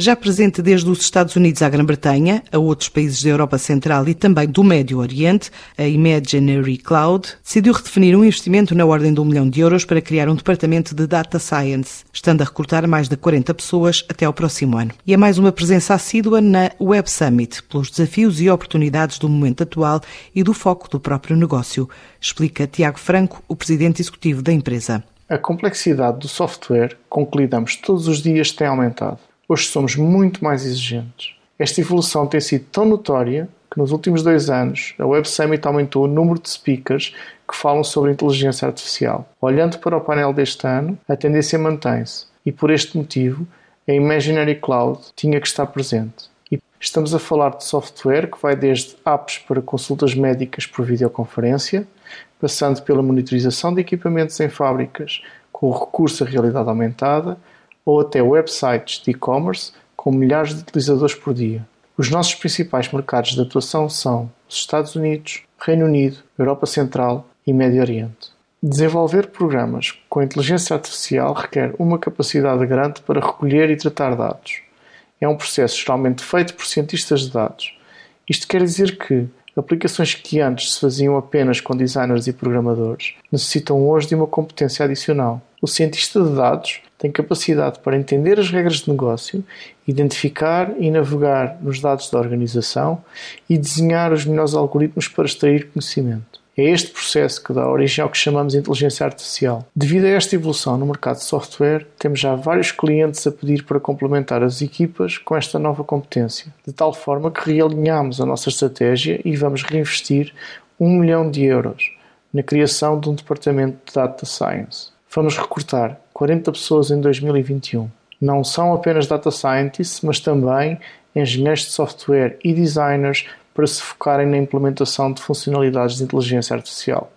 Já presente desde os Estados Unidos à Grã-Bretanha, a outros países da Europa Central e também do Médio Oriente, a Imaginary Cloud decidiu redefinir um investimento na ordem de um milhão de euros para criar um departamento de Data Science, estando a recrutar mais de 40 pessoas até ao próximo ano. E é mais uma presença assídua na Web Summit, pelos desafios e oportunidades do momento atual e do foco do próprio negócio, explica Tiago Franco, o presidente executivo da empresa. A complexidade do software com que lidamos todos os dias tem aumentado. Hoje somos muito mais exigentes. Esta evolução tem sido tão notória que nos últimos dois anos a Web Summit aumentou o número de speakers que falam sobre inteligência artificial. Olhando para o painel deste ano, a tendência mantém-se e por este motivo a Imaginary Cloud tinha que estar presente. E estamos a falar de software que vai desde apps para consultas médicas por videoconferência, passando pela monitorização de equipamentos em fábricas com recurso à realidade aumentada ou até websites de e-commerce com milhares de utilizadores por dia. Os nossos principais mercados de atuação são os Estados Unidos, Reino Unido, Europa Central e Médio Oriente. Desenvolver programas com inteligência artificial requer uma capacidade grande para recolher e tratar dados. É um processo geralmente feito por cientistas de dados. Isto quer dizer que Aplicações que antes se faziam apenas com designers e programadores necessitam hoje de uma competência adicional. O cientista de dados tem capacidade para entender as regras de negócio, identificar e navegar nos dados da organização e desenhar os melhores algoritmos para extrair conhecimento. É este processo que dá origem ao que chamamos de inteligência artificial. Devido a esta evolução no mercado de software, temos já vários clientes a pedir para complementar as equipas com esta nova competência, de tal forma que realinhamos a nossa estratégia e vamos reinvestir um milhão de euros na criação de um departamento de Data Science. Vamos recrutar 40 pessoas em 2021. Não são apenas data scientists, mas também engenheiros de software e designers para se focarem na implementação de funcionalidades de inteligência artificial.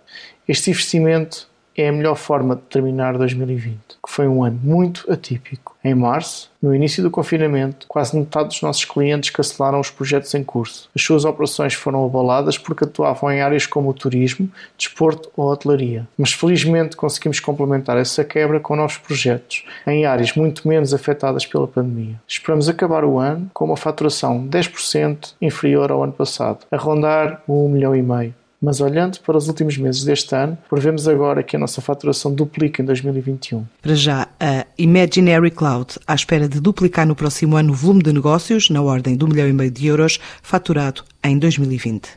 Este investimento é a melhor forma de terminar 2020, que foi um ano muito atípico. Em março, no início do confinamento, quase metade dos nossos clientes cancelaram os projetos em curso. As suas operações foram abaladas porque atuavam em áreas como o turismo, desporto ou hotelaria. Mas felizmente conseguimos complementar essa quebra com novos projetos, em áreas muito menos afetadas pela pandemia. Esperamos acabar o ano com uma faturação 10% inferior ao ano passado, a rondar o 1 milhão e meio. Mas olhando para os últimos meses deste ano, prevemos agora que a nossa faturação duplique em 2021. Para já, a Imaginary Cloud, à espera de duplicar no próximo ano o volume de negócios, na ordem de um milhão e meio de euros, faturado em 2020.